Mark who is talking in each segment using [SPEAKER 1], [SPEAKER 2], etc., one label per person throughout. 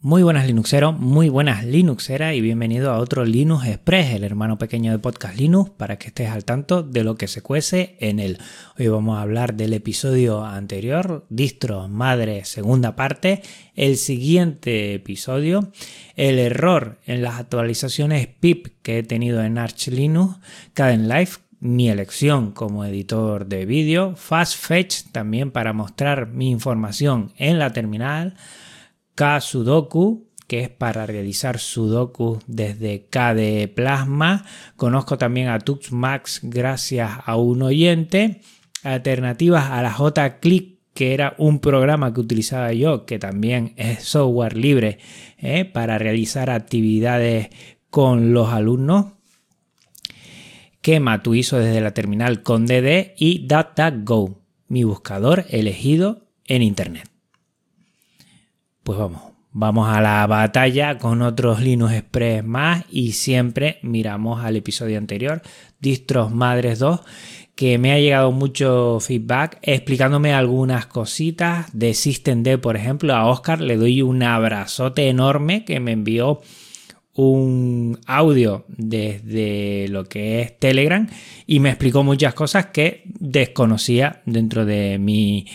[SPEAKER 1] Muy buenas Linuxeros, muy buenas Linuxeras y bienvenido a otro Linux Express, el hermano pequeño de Podcast Linux, para que estés al tanto de lo que se cuece en él. Hoy vamos a hablar del episodio anterior, Distro Madre, segunda parte, el siguiente episodio, el error en las actualizaciones PIP que he tenido en Arch Linux, Live, mi elección como editor de vídeo, Fast Fetch también para mostrar mi información en la terminal, K-Sudoku, que es para realizar Sudoku desde KDE Plasma. Conozco también a TuxMax gracias a un oyente. Alternativas a la J-Click, que era un programa que utilizaba yo, que también es software libre ¿eh? para realizar actividades con los alumnos. Quema tu hizo desde la terminal con DD y DataGo, mi buscador elegido en Internet pues vamos, vamos a la batalla con otros Linux Express más y siempre miramos al episodio anterior, Distros Madres 2, que me ha llegado mucho feedback explicándome algunas cositas de SystemD, por ejemplo, a Oscar le doy un abrazote enorme que me envió un audio desde lo que es Telegram y me explicó muchas cosas que desconocía dentro de mi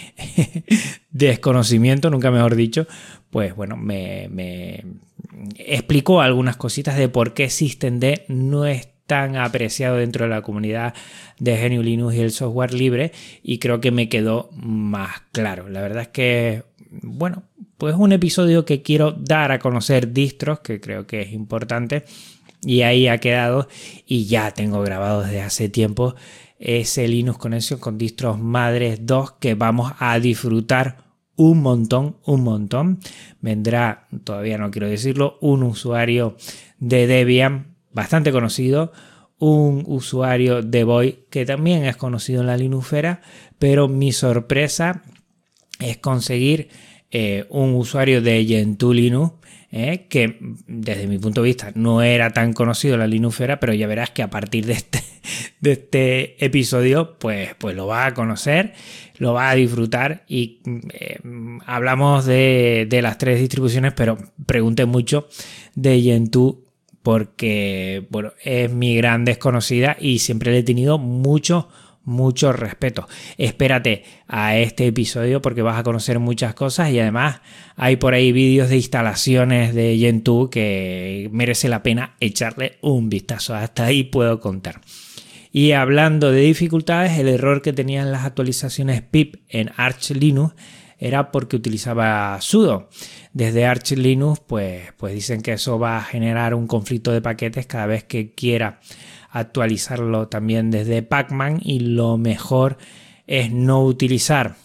[SPEAKER 1] desconocimiento, nunca mejor dicho, pues bueno, me, explicó algunas cositas de por qué SystemD no es tan apreciado dentro de la comunidad de GNU Linux y el software libre y creo que me quedó más claro. La verdad es que, bueno, pues un episodio que quiero dar a conocer distros, que creo que es importante, y ahí ha quedado, y ya tengo grabado desde hace tiempo ese Linux Connection con distros madres 2 que vamos a disfrutar un montón, un montón. Vendrá, todavía no quiero decirlo, un usuario de Debian bastante conocido, un usuario de Boy que también es conocido en la Linuxera, pero mi sorpresa es conseguir eh, un usuario de Gentoo eh, que desde mi punto de vista no era tan conocido la Linuxera, pero ya verás que a partir de este, de este episodio, pues, pues lo va a conocer, lo va a disfrutar y eh, hablamos de, de, las tres distribuciones, pero pregunté mucho de Gentoo porque, bueno, es mi gran desconocida y siempre le he tenido mucho mucho respeto. Espérate a este episodio porque vas a conocer muchas cosas y además hay por ahí vídeos de instalaciones de Gentoo que merece la pena echarle un vistazo. Hasta ahí puedo contar. Y hablando de dificultades, el error que tenían las actualizaciones pip en Arch Linux era porque utilizaba sudo. Desde Arch Linux, pues, pues dicen que eso va a generar un conflicto de paquetes cada vez que quiera actualizarlo también desde Pacman y lo mejor es no utilizar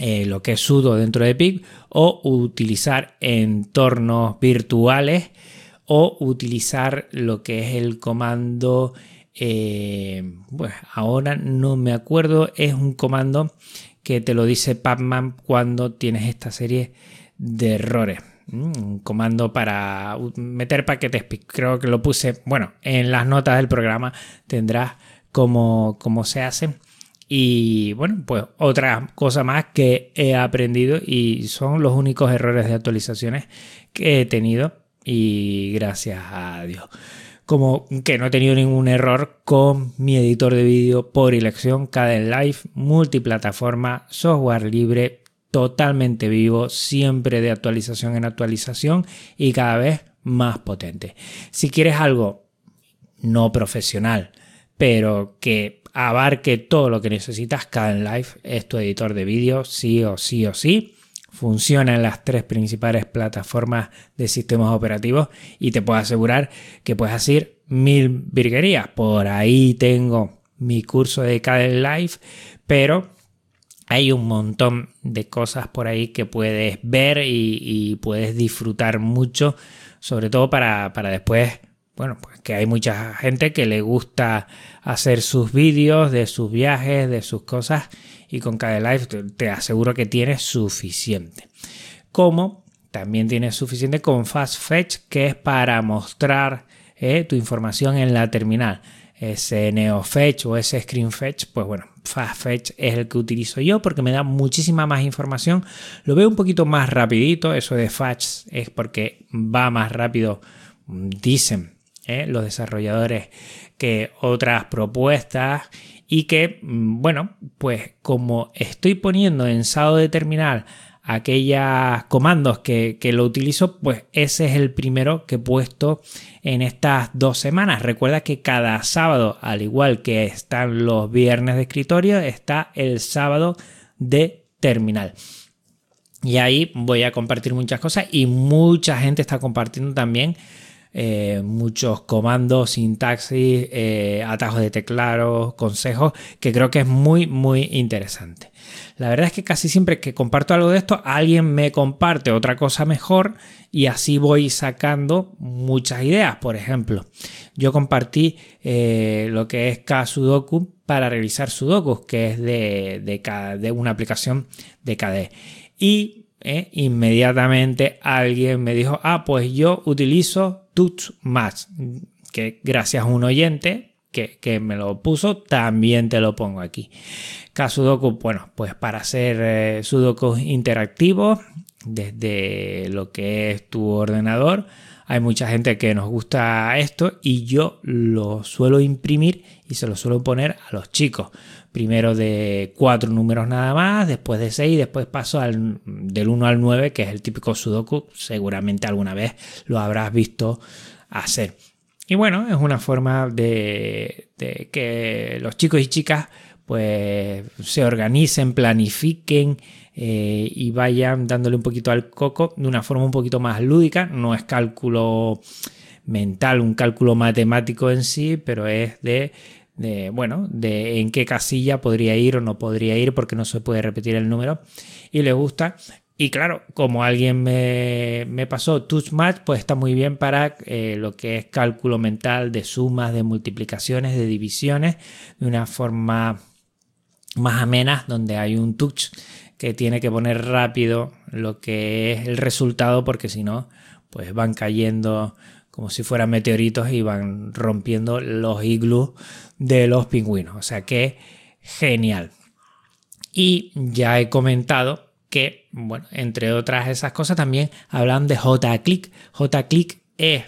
[SPEAKER 1] eh, lo que es sudo dentro de pip o utilizar entornos virtuales o utilizar lo que es el comando eh, bueno, ahora no me acuerdo es un comando que te lo dice Pacman cuando tienes esta serie de errores un comando para meter paquetes Creo que lo puse, bueno, en las notas del programa tendrás cómo, cómo se hace. Y bueno, pues otra cosa más que he aprendido y son los únicos errores de actualizaciones que he tenido y gracias a Dios. Como que no he tenido ningún error con mi editor de vídeo por elección, Caden Live, multiplataforma, software libre, totalmente vivo, siempre de actualización en actualización y cada vez más potente. Si quieres algo no profesional, pero que abarque todo lo que necesitas, Kden Live es tu editor de vídeo, sí o sí o sí. Funciona en las tres principales plataformas de sistemas operativos y te puedo asegurar que puedes hacer mil virguerías. Por ahí tengo mi curso de Kden Live, pero hay un montón de cosas por ahí que puedes ver y, puedes disfrutar mucho, sobre todo para, después, bueno, pues que hay mucha gente que le gusta hacer sus vídeos de sus viajes, de sus cosas, y con cada te, aseguro que tienes suficiente. Como también tienes suficiente con Fast Fetch, que es para mostrar eh, tu información en la terminal. Ese NeoFetch o ese ScreenFetch, pues bueno, FastFetch es el que utilizo yo porque me da muchísima más información. Lo veo un poquito más rapidito, eso de Fetch es porque va más rápido, dicen ¿eh? los desarrolladores, que otras propuestas y que, mm, bueno, pues como estoy poniendo en estado de terminal aquellos comandos que, lo utilizo, pues ese es el primero que he puesto en estas dos semanas. Recuerda que cada sábado, al igual que están los viernes de escritorio, está el sábado de terminal. Y ahí voy a compartir muchas cosas y mucha gente está compartiendo también eh, muchos comandos, sintaxis, eh, atajos de teclado, consejos, que creo que es muy, muy interesante. La verdad es que casi siempre que comparto algo de esto, alguien me comparte otra cosa mejor y así voy sacando muchas ideas. Por ejemplo, yo compartí eh, lo que es Ksudoku para revisar sudokus, que es de, una aplicación de KDE. Y inmediatamente alguien me dijo, ah, pues yo utilizo más que gracias a un oyente que, me lo puso, también te lo pongo aquí. Kasudoku, bueno, pues para hacer eh, sudokus interactivos desde lo que es tu ordenador, hay mucha gente que nos gusta esto y yo lo suelo imprimir y se lo suelo poner a los chicos. Primero de cuatro números nada más, después de seis, después paso al, del 1 al 9, que es el típico sudoku. Seguramente alguna vez lo habrás visto hacer. Y bueno, es una forma de, que los chicos y chicas pues se organicen, planifiquen eh, y vayan dándole un poquito al coco de una forma un poquito más lúdica. No es cálculo mental, un cálculo matemático en sí, pero es de de, bueno, de en qué casilla podría ir o no podría ir porque no se puede repetir el número y le gusta. Y claro, como alguien me, me pasó TouchMatch, pues está muy bien para eh, lo que es cálculo mental de sumas, de multiplicaciones, de divisiones, de una forma más amena, donde hay un touch que tiene que poner rápido lo que es el resultado, porque si no, pues van cayendo como si fueran meteoritos y van rompiendo los iglus de los pingüinos. O sea que genial. Y ya he comentado que, bueno, entre otras esas cosas también hablan de JClick. JClick es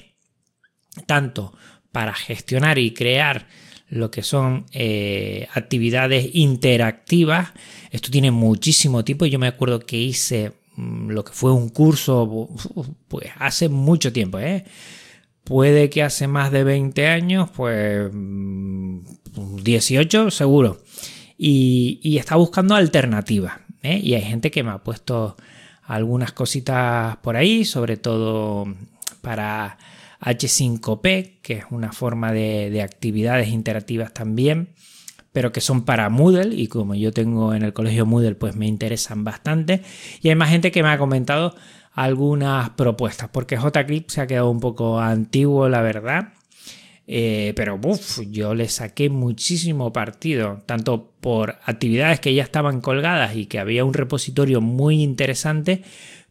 [SPEAKER 1] tanto para gestionar y crear lo que son eh, actividades interactivas. Esto tiene muchísimo tiempo. Yo me acuerdo que hice mm, lo que fue un curso pues hace mucho tiempo, ¿eh? Puede que hace más de 20 años, pues 18 mm, seguro. Y, está buscando alternativas. ¿eh? Y hay gente que me ha puesto algunas cositas por ahí, sobre todo para H5P, que es una forma de, de, actividades interactivas también, pero que son para Moodle y como yo tengo en el colegio Moodle, pues me interesan bastante. Y hay más gente que me ha comentado algunas propuestas, porque JClip se ha quedado un poco antiguo, la verdad. Eh, pero yo le saqué muchísimo partido, tanto por actividades que ya estaban colgadas y que había un repositorio muy interesante,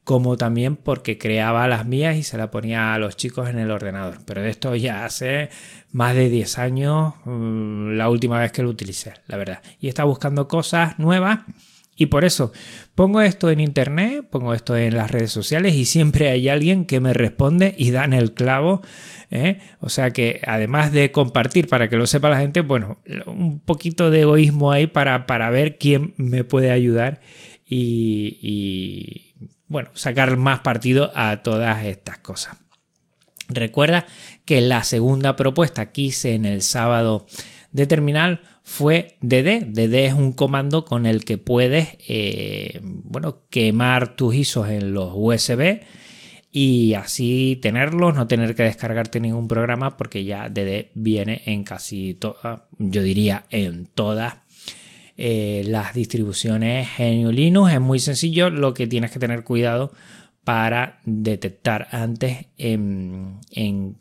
[SPEAKER 1] como también porque creaba las mías y se las ponía a los chicos en el ordenador. Pero de esto ya hace más de 10 años, mm, la última vez que lo utilicé, la verdad. Y está buscando cosas nuevas y por eso pongo esto en internet, pongo esto en las redes sociales y siempre hay alguien que me responde y dan el clavo. ¿eh? O sea que además de compartir para que lo sepa la gente, bueno, un poquito de egoísmo ahí para, para ver quién me puede ayudar y, y bueno, sacar más partido a todas estas cosas. Recuerda que la segunda propuesta que hice en el sábado de terminal fue dd. dd es un comando con el que puedes eh, bueno, quemar tus ISOs en los USB y así tenerlos, no tener que descargarte ningún programa porque ya dd viene en casi todas, yo diría en todas eh, las distribuciones GNU Linux. Es muy sencillo, lo que tienes que tener cuidado para detectar antes en,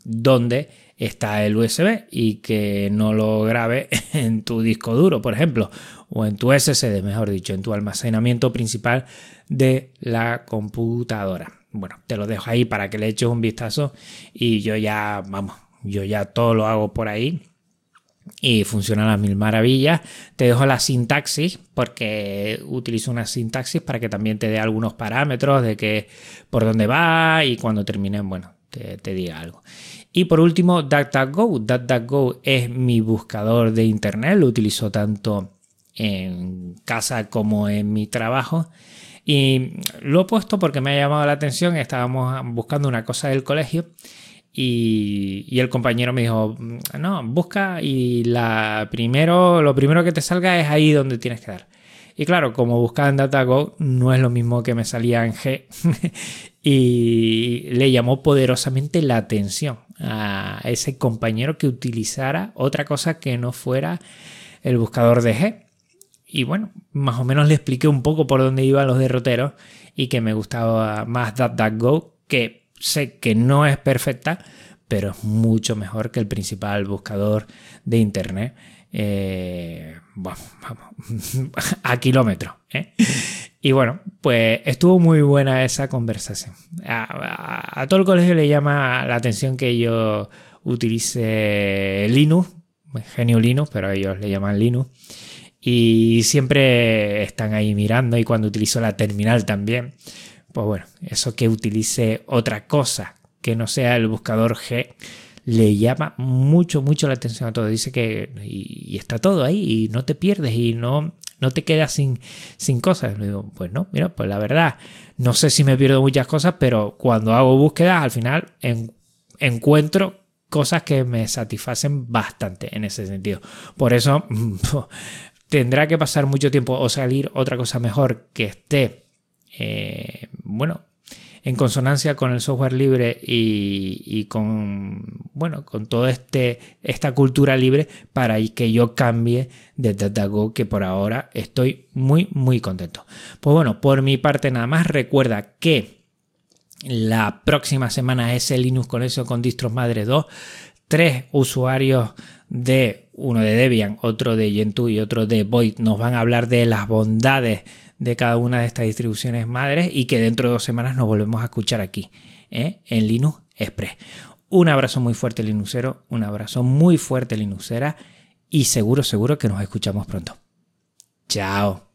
[SPEAKER 1] dónde está el USB y que no lo grabe en tu disco duro, por ejemplo, o en tu SSD, mejor dicho, en tu almacenamiento principal de la computadora. Bueno, te lo dejo ahí para que le eches un vistazo y yo ya, vamos, yo ya todo lo hago por ahí y funciona a las mil maravillas. Te dejo la sintaxis porque utilizo una sintaxis para que también te dé algunos parámetros de que por dónde va y cuando terminen, bueno, te, te diga algo. Y por último, DuckDuckGo. DuckDuckGo es mi buscador de internet, lo utilizo tanto en casa como en mi trabajo. Y lo he puesto porque me ha llamado la atención, estábamos buscando una cosa del colegio y, el compañero me dijo, no, busca y la primero, lo primero que te salga es ahí donde tienes que dar. Y claro, como buscaba en DataGo, no es lo mismo que me salía en G. y le llamó poderosamente la atención a ese compañero que utilizara otra cosa que no fuera el buscador de G. Y bueno, más o menos le expliqué un poco por dónde iban los derroteros y que me gustaba más DuckDuckGo, que sé que no es perfecta, pero es mucho mejor que el principal buscador de Internet. Eh, vamos, a kilómetros. ¿eh? Y bueno, pues estuvo muy buena esa conversación. A, todo el colegio le llama la atención que yo utilice Linux, genio Linux, pero ellos le llaman Linux. Y siempre están ahí mirando y cuando utilizo la terminal también, pues bueno, eso que utilice otra cosa que no sea el buscador G le llama mucho, mucho la atención a todo. Dice que y, está todo ahí y no te pierdes y no, no te quedas sin, sin cosas. Pues no, mira, pues la verdad, no sé si me pierdo muchas cosas, pero cuando hago búsquedas, al final encuentro cosas que me satisfacen bastante en ese sentido. Por eso tendrá que pasar mucho tiempo o salir otra cosa mejor que esté, eh, bueno, en consonancia con el software libre y, con, bueno, con toda este, esta cultura libre para que yo cambie de DataGo que por ahora estoy muy, muy contento. Pues bueno, por mi parte nada más, recuerda que la próxima semana es el Linux con eso con distros madre 2. Tres usuarios de uno de Debian, otro de Gentoo y otro de Void nos van a hablar de las bondades de cada una de estas distribuciones madres y que dentro de dos semanas nos volvemos a escuchar aquí ¿eh? en Linux Express. Un abrazo muy fuerte Linuxero, un abrazo muy fuerte Linuxera y seguro, seguro que nos escuchamos pronto. Chao.